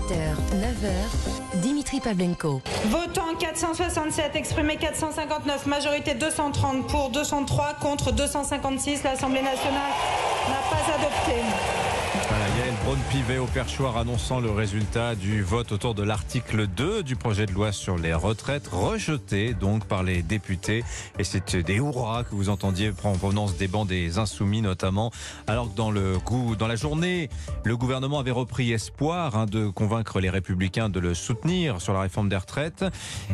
7h, 9h, Dimitri Pavlenko. Votant 467, exprimé 459, majorité 230 pour 203 contre 256. L'Assemblée nationale n'a pas adopté. Yael Braun-Pivet au perchoir annonçant le résultat du vote autour de l'article 2 du projet de loi sur les retraites, rejeté donc par les députés. Et c'est des hurrahs que vous entendiez en provenance des bancs des Insoumis notamment, alors que dans, le dans la journée, le gouvernement avait repris espoir hein, de convaincre les républicains de le soutenir sur la réforme des retraites.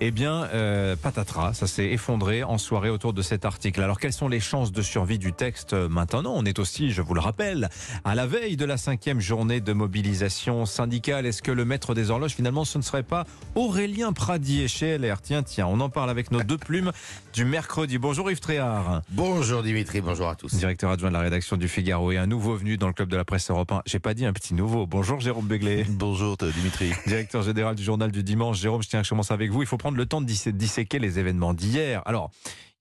Eh bien, euh, patatras, ça s'est effondré en soirée autour de cet article. Alors quelles sont les chances de survie du texte maintenant? On est aussi, je vous le rappelle, à la veille de la cinquième journée de mobilisation syndicale. Est-ce que le maître des horloges, finalement, ce ne serait pas Aurélien Pradier chez LR Tiens, tiens, on en parle avec nos deux plumes du mercredi. Bonjour Yves Tréhard. Bonjour Dimitri, bonjour à tous. Directeur adjoint de la rédaction du Figaro et un nouveau venu dans le club de la presse européen. J'ai pas dit un petit nouveau. Bonjour Jérôme Begley. Bonjour Dimitri. Directeur général du journal du dimanche. Jérôme, je tiens à commencer avec vous. Il faut prendre le temps de disséquer les événements d'hier. Alors,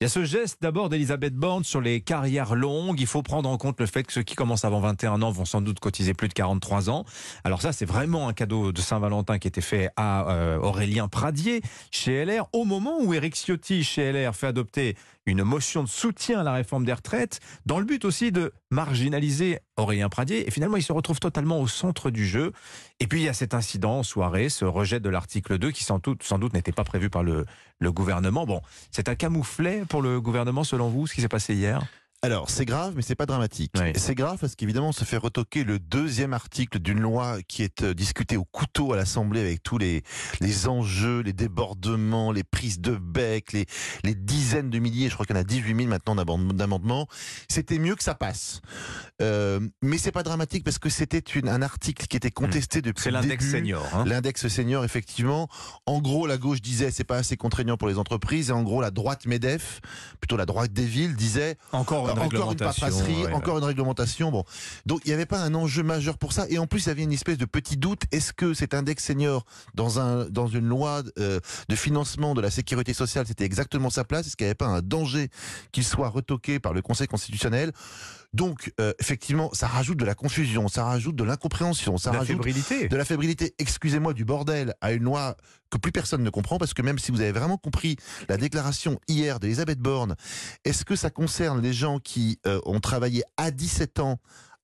il y a ce geste d'abord d'Elisabeth Borne sur les carrières longues. Il faut prendre en compte le fait que ceux qui commencent avant 21 ans vont sans doute cotiser plus de 43 ans. Alors ça, c'est vraiment un cadeau de Saint-Valentin qui était fait à euh, Aurélien Pradier chez LR au moment où Éric Ciotti chez LR fait adopter une motion de soutien à la réforme des retraites dans le but aussi de marginaliser Aurélien Pradier. Et finalement, il se retrouve totalement au centre du jeu. Et puis, il y a cet incident en soirée, ce rejet de l'article 2 qui sans doute, n'était pas prévu par le, le gouvernement. Bon, c'est un camouflet pour le gouvernement, selon vous, ce qui s'est passé hier? Alors, c'est grave, mais c'est pas dramatique. C'est grave parce qu'évidemment, on se fait retoquer le deuxième article d'une loi qui est euh, discutée au couteau à l'Assemblée avec tous les, les enjeux, les débordements, les prises de bec, les, les dizaines de milliers, je crois qu'il y en a 18 000 maintenant d'amendements. C'était mieux que ça passe. Euh, mais c'est pas dramatique parce que c'était un article qui était contesté mmh. depuis C'est l'index senior. Hein. L'index senior, effectivement. En gros, la gauche disait c'est pas assez contraignant pour les entreprises. Et en gros, la droite MEDEF, plutôt la droite des villes, disait encore encore une papasserie, encore une réglementation. Bon, donc il n'y avait pas un enjeu majeur pour ça. Et en plus, il y avait une espèce de petit doute. Est-ce que cet index senior dans un dans une loi euh, de financement de la sécurité sociale, c'était exactement sa place? Est-ce qu'il n'y avait pas un danger qu'il soit retoqué par le Conseil constitutionnel? Donc, euh, effectivement, ça rajoute de la confusion, ça rajoute de l'incompréhension, ça de rajoute fébrilité. de la fébrilité. Excusez-moi du bordel à une loi que plus personne ne comprend, parce que même si vous avez vraiment compris la déclaration hier d'Elisabeth Borne, est-ce que ça concerne les gens qui euh, ont travaillé à 17 ans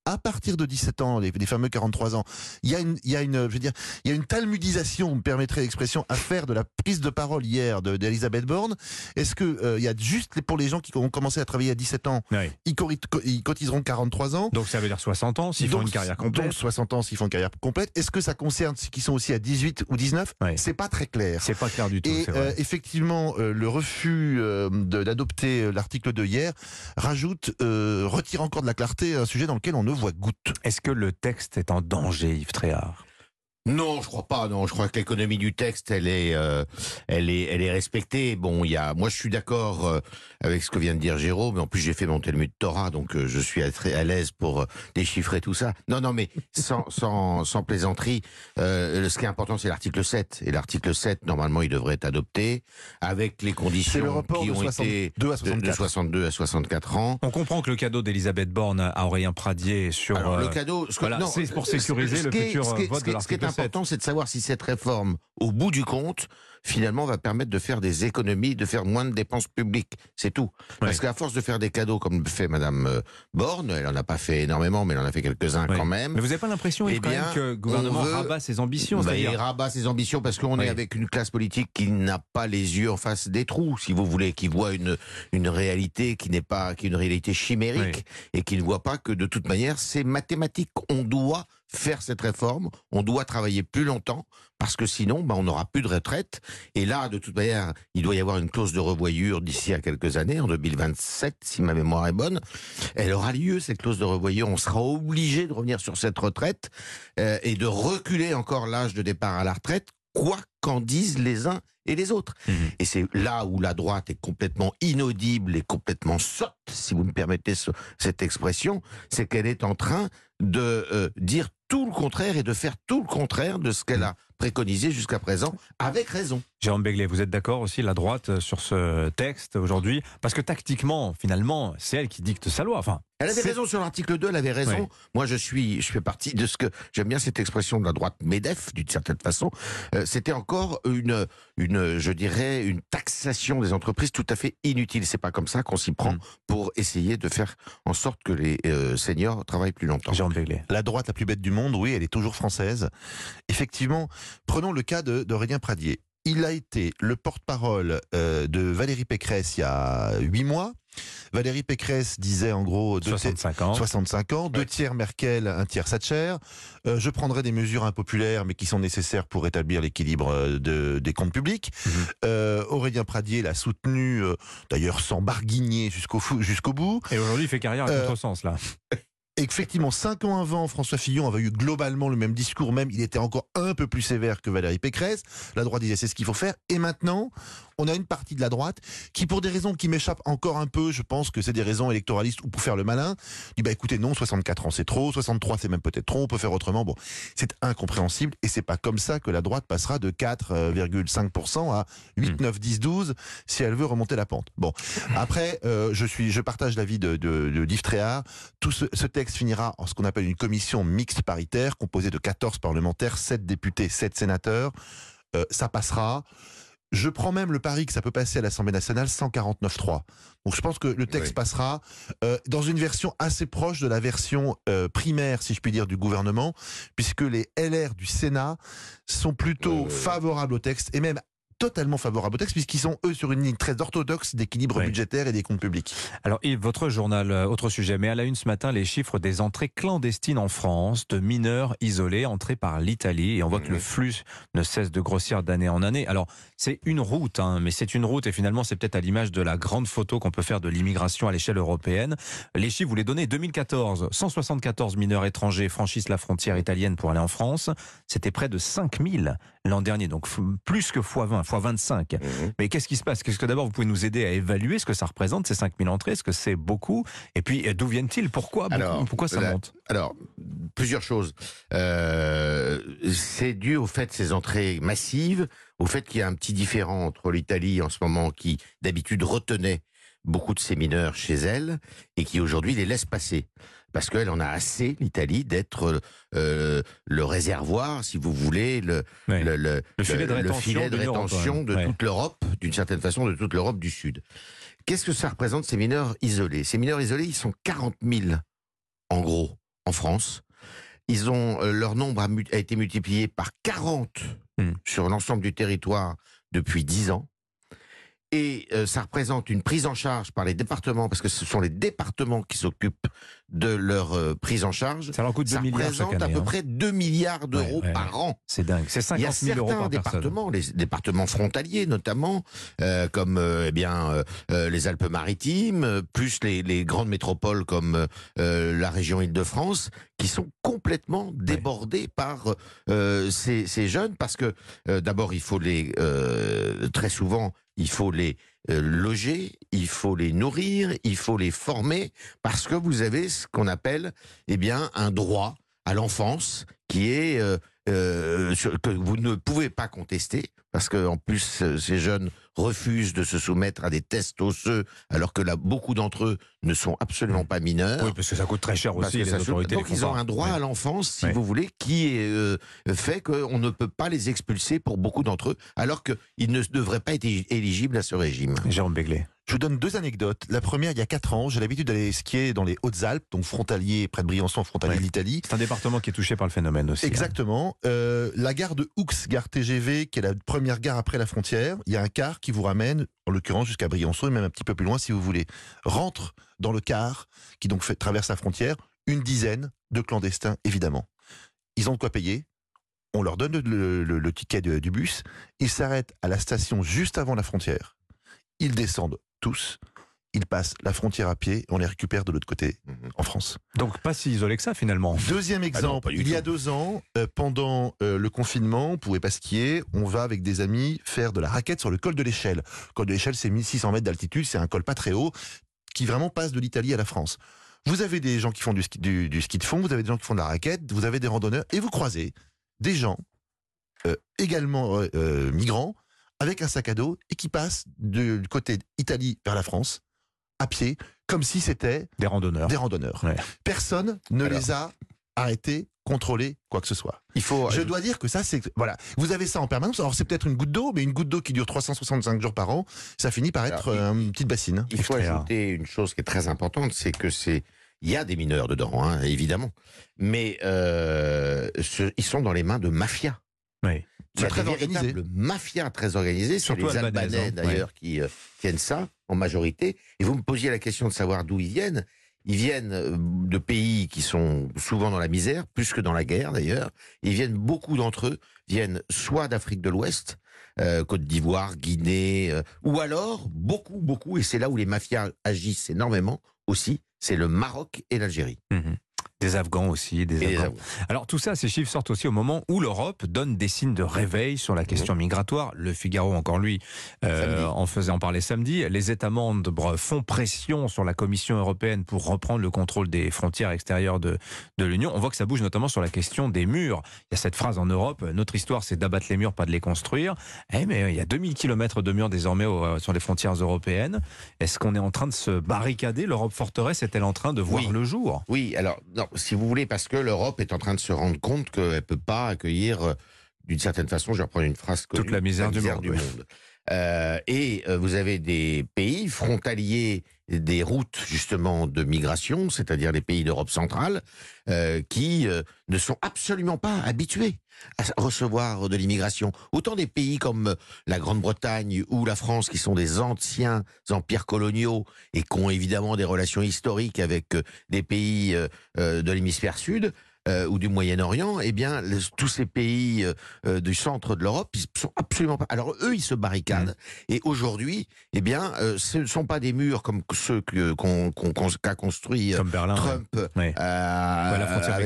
à partir de 17 ans, les, fameux 43 ans, il y a une, il y a une, je veux dire, il y a une talmudisation, vous me permettrez l'expression, à faire de la prise de parole hier d'Elisabeth Borne. Est-ce que euh, il y a juste pour les gens qui ont commencé à travailler à 17 ans, ils, cotiseront 43 ans? Donc ça veut dire 60 ans s'ils font une carrière complète. Donc 60 ans s'ils font une carrière complète. Est-ce que ça concerne ceux qui sont aussi à 18 ou 19 C'est pas très clair. C'est pas clair du tout. Et euh, effectivement, euh, le refus d'adopter l'article de hier rajoute, retire encore de la clarté un sujet dans lequel on ne Est-ce que le texte est en danger, Yves Tréhard? Non, je crois pas. Non, je crois que l'économie du texte, elle est, euh, elle est, elle est respectée. Bon, il y a, moi, je suis d'accord euh, avec ce que vient de dire Jérôme. Mais en plus, j'ai fait mon Talmud Torah, donc euh, je suis très à l'aise pour déchiffrer tout ça. Non, non, mais sans, sans, sans plaisanterie. ce qui est important, c'est l'article 7. Et l'article 7, normalement, il devrait être adopté avec les conditions qui ont été de, de 62 à 64 ans. On comprend que le cadeau d'Elisabeth Borne à Aurélien Pradier sur Alors, le cadeau, c'est pour sécuriser le futur vote de l'article l'important, c'est de savoir si cette réforme, au bout du compte, finalement, va permettre de faire des économies, de faire moins de dépenses publiques. C'est tout. Parce qu'à force de faire des cadeaux comme fait Madame euh, Borne, elle en a pas fait énormément, mais elle en a fait quelques-uns quand même. Mais vous n'avez pas l'impression, eh bien, que le gouvernement rabat ses ambitions bah, Il rabat ses ambitions parce qu'on est avec une classe politique qui n'a pas les yeux en face des trous, si vous voulez, qui voit une, une réalité qui n'est pas, qui est une réalité chimérique et qui ne voit pas que de toute manière, c'est mathématique. On doit faire cette réforme, on doit travailler plus longtemps, parce que sinon, bah, on n'aura plus de retraite. Et là, de toute manière, il doit y avoir une clause de revoyure d'ici à quelques années, en 2027, si ma mémoire est bonne. Elle aura lieu, cette clause de revoyure. On sera obligé de revenir sur cette retraite euh, et de reculer encore l'âge de départ à la retraite, quoi qu'en disent les uns et les autres. Mmh. Et c'est là où la droite est complètement inaudible et complètement sotte, si vous me permettez cette expression, c'est qu'elle est en train de euh, dire tout le contraire et de faire tout le contraire de ce qu'elle a préconisé jusqu'à présent, avec raison. Jérôme Begley, vous êtes d'accord aussi, la droite, euh, sur ce texte aujourd'hui? Parce que tactiquement, finalement, c'est elle qui dicte sa loi. Enfin, Elle avait raison sur l'article 2, elle avait raison. Moi, je suis, je fais partie de ce que j'aime bien cette expression de la droite MEDEF, d'une certaine façon. Euh, C'était encore une, une, je dirais, une taxation des entreprises tout à fait inutile. C'est pas comme ça qu'on s'y prend Mm. pour essayer de faire en sorte que les euh, seniors travaillent plus longtemps. Béglé. La droite la plus bête du monde, oui, elle est toujours française. Effectivement, prenons le cas de- d'Aurélien Pradier. Il a été le porte-parole euh, de Valérie Pécresse il y a huit mois. Valérie Pécresse disait en gros deux 65 ans. 65 ans, deux tiers Merkel, un tiers Thatcher. Euh, je prendrai des mesures impopulaires, mais qui sont nécessaires pour rétablir l'équilibre euh, de- des comptes publics. Mhm. Euh, Aurélien Pradier l'a soutenu, euh, d'ailleurs sans barguigner jusqu'au bout. Et aujourd'hui, il fait carrière à contresens, là. Effectivement, cinq ans avant, François Fillon avait eu globalement le même discours, même il était encore un peu plus sévère que Valérie Pécresse. La droite disait c'est ce qu'il faut faire. Et maintenant, on a une partie de la droite qui, pour des raisons qui m'échappent encore un peu, je pense que c'est des raisons électoralistes ou pour faire le malin, dit bah écoutez non, 64 ans c'est trop, 63 c'est même peut-être trop, on peut faire autrement. Bon, c'est incompréhensible et c'est pas comme ça que la droite passera de 4,5% à 8, 9, 10, 12 si elle veut remonter la pente. Bon, après, euh, je suis, je partage l'avis de, de, de Yves Tréhard. Tout ce, ce texte finira en ce qu'on appelle une commission mixte paritaire composée de 14 parlementaires, 7 députés, 7 sénateurs. Euh, ça passera. Je prends même le pari que ça peut passer à l'Assemblée nationale 149.3. Donc je pense que le texte Oui. passera euh, dans une version assez proche de la version euh, primaire, si je puis dire, du gouvernement, puisque les LR du Sénat sont plutôt Euh. favorables au texte et même totalement favorables au texte, puisqu'ils sont eux sur une ligne très orthodoxe d'équilibre Oui. budgétaire et des comptes publics. Alors Yves, votre journal, euh, autre sujet, mais à la une ce matin, les chiffres des entrées clandestines en France de mineurs isolés entrés par l'Italie. Et on voit que le flux ne cesse de grossir d'année en année. Alors c'est une route, hein, mais c'est une route et finalement c'est peut-être à l'image de la grande photo qu'on peut faire de l'immigration à l'échelle européenne. Les chiffres, vous les donnez, 2014, 174 mineurs étrangers franchissent la frontière italienne pour aller en France. C'était près de 5000 l'an dernier, donc plus que x20, x25. Mhm. Mais qu'est-ce qui se passe? Qu'est-ce que d'abord vous pouvez nous aider à évaluer ce que ça représente ces 5000 entrées? Est-ce que c'est beaucoup? Et puis d'où viennent-ils? Pourquoi Alors, Pourquoi ça la- monte? Alors, plusieurs choses. Euh, c'est dû au fait de ces entrées massives, au fait qu'il y a un petit différent entre l'Italie en ce moment qui d'habitude retenait beaucoup de ces mineurs chez elle et qui aujourd'hui les laisse passer. Parce qu'elle en a assez, l'Italie, d'être euh, le réservoir, si vous voulez, le, Ouais. le, le- Le filet de rétention filet de rétention. Ouais. toute l'Europe, d'une certaine façon, de toute l'Europe du Sud. Qu'est-ce que ça représente, ces mineurs isolés? Ces mineurs isolés, ils sont 40 000, en gros, en France. Ils ont, euh, leur nombre a été multiplié par 40 Hmm. sur l'ensemble du territoire depuis 10 ans. Et euh, ça représente une prise en charge par les départements, parce que ce sont les départements qui s'occupent de leur euh, prise en charge. Ça leur coûte 2 Ça milliards représente année. à peu hein. près 2 milliards d'euros Ouais, ouais, par an. C'est dingue. C'est Il y a 50 000 euros certains par personne. départements, les départements frontaliers notamment, euh, comme eh bien les Alpes-Maritimes, plus les, les grandes métropoles comme la région Île-de-France, qui sont complètement débordés par ces, ces jeunes, parce que d'abord il faut les très souvent il faut les euh, loger, il faut les nourrir, il faut les former, parce que vous avez ce qu'on appelle eh bien un droit à l'enfance qui est euh, sur- que vous ne pouvez pas contester parce que en plus euh, ces jeunes refusent de se soumettre à des tests osseux alors que là beaucoup d'entre eux ne sont absolument pas mineurs. Oui, parce que ça coûte très cher aussi, les ça autorités. donc les ils ont un droit à l'enfance, si vous voulez, qui est, euh, fait qu'on ne peut pas les expulser pour beaucoup d'entre eux, alors qu'ils ne devraient pas être éligibles à ce régime. Jérôme Béglé. Je vous donne deux anecdotes. La première, il y a quatre ans, j'ai l'habitude d'aller skier dans les Hautes-Alpes, donc frontalier, près de Briançon, frontalier Ouais. de l'Italie. C'est un département qui est touché par le phénomène aussi. hein. Exactement. Euh, la gare de Houx, gare TGV, qui est la première gare après la frontière, il y a un car qui vous ramène, en l'occurrence jusqu'à Briançon et même un petit peu plus loin si vous voulez. Rentre dans le car, qui donc fait, traverse la frontière, une dizaine de clandestins, évidemment. Ils ont de quoi payer. On leur donne le, le- le ticket de- du bus. Ils s'arrêtent à la station juste avant la frontière. Ils descendent tous. Ils passent la frontière à pied. On les récupère de l'autre côté, Mhm. en France. Donc pas si isolé que ça finalement. Deuxième Ah non, exemple, il y a deux ans, euh, pendant euh, le confinement, on pouvait pas skier, on va avec des amis faire de la raquette sur le col de l'échelle. Le col de l'échelle, c'est 1600 mètres d'altitude, c'est un col pas très haut, qui vraiment passe de l'Italie à la France. Vous avez des gens qui font du ski, du, du ski de fond, vous avez des gens qui font de la raquette, vous avez des randonneurs, et vous croisez des gens euh, également euh, euh, migrants, avec un sac à dos, et qui passent de- du côté Italie vers la France, à pied, comme si c'était des randonneurs. Des randonneurs. Personne ne les a arrêtés, contrôlés, quoi que ce soit. Il faut. Je dois dire que ça, c'est voilà. Vous avez ça en permanence. Alors c'est peut-être une goutte d'eau, mais une goutte d'eau qui dure 365 jours par an, ça finit par être euh, une petite bassine. Il faut ajouter une chose qui est très importante, c'est que c'est il y a des mineurs dedans, hein, évidemment, mais euh, ils sont dans les mains de mafias. Oui. C'est très organisé. Mafia très organisée. C'est les Albanais hein. d'ailleurs qui euh, tiennent ça en majorité. Et vous me posiez la question de savoir d'où ils viennent. Ils viennent euh, de pays qui sont souvent dans la misère, plus que dans la guerre d'ailleurs. Ils viennent, beaucoup d'entre eux viennent soit d'Afrique de l'Ouest, euh, Côte d'Ivoire, Guinée, ou alors beaucoup, beaucoup, et c'est là où les mafias agissent énormément aussi, c'est le Maroc et l'Algérie. Mmh des Afghans aussi, des, Afghans. Alors tout ça, ces chiffres sortent aussi au moment où l'Europe donne des signes de réveil sur la question migratoire. Le Figaro, encore lui, euh, en faisant parler samedi, les États membres font pression sur la Commission européenne pour reprendre le contrôle des frontières extérieures de, de l'Union. On voit que ça bouge notamment sur la question des murs. Il y a cette phrase en Europe, notre histoire c'est d'abattre les murs, pas de les construire. Eh, mais il y a 2000 km de murs désormais sur les frontières européennes. Est-ce qu'on est en train de se barricader? L'Europe forteresse est-elle en train de voir le jour? Oui, alors non, si vous voulez, parce que l'Europe est en train de se rendre compte qu'elle ne peut pas accueillir, euh, d'une certaine façon, je vais reprendre une phrase toute la misère, du monde. Euh, et euh, vous avez des pays frontaliers des routes justement de migration, c'est-à-dire les pays d'Europe centrale, euh, qui euh, ne sont absolument pas habitués à recevoir de l'immigration. Autant des pays comme la Grande-Bretagne ou la France, qui sont des anciens empires coloniaux et qui ont évidemment des relations historiques avec euh, des pays de l'hémisphère sud, euh, ou du Moyen-Orient, eh bien, tous ces pays euh, euh, du centre de l'Europe, ils sont absolument pas. Alors eux, ils se barricadent. Mmh. Et aujourd'hui, eh bien, ce ne sont pas des murs comme ceux qu'a construit Trump avec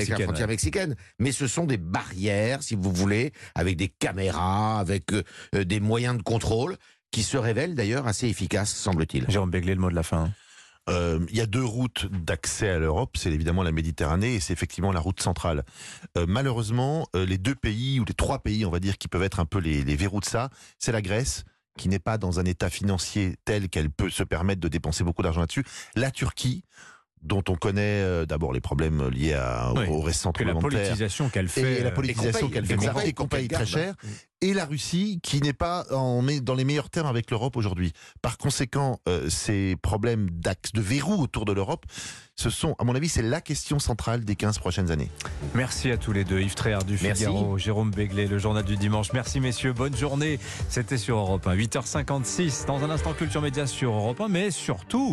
la frontière mexicaine, mais ce sont des barrières, si vous voulez, avec des caméras, avec des moyens de contrôle qui se révèlent d'ailleurs assez efficaces, semble-t-il. Jérôme Begley, le mot de la fin. Euh, il y a deux routes d'accès à l'Europe, c'est évidemment la Méditerranée et c'est effectivement la route centrale. Euh, malheureusement, euh, les deux pays ou les trois pays, on va dire, qui peuvent être un peu les, les verrous de ça, c'est la Grèce qui n'est pas dans un état financier tel qu'elle peut se permettre de dépenser beaucoup d'argent là-dessus. La Turquie, dont on connaît euh, d'abord les problèmes liés à, au récent La politisation qu'elle fait. Et la politisation qu'elle fait, et qu'on paye très cher. Mm. Et la Russie, qui n'est pas en, dans les meilleurs termes avec l'Europe aujourd'hui. Par conséquent, euh, ces problèmes d'axe, de verrou autour de l'Europe, ce sont, à mon avis, c'est la question centrale des 15 prochaines années. Merci à tous les deux. Yves Tréhard du Figaro, Jérôme Béglé, le journal du dimanche. Merci messieurs, bonne journée. C'était sur Europe 1, 8h56. Dans un instant, Culture Média sur Europe 1, mais surtout...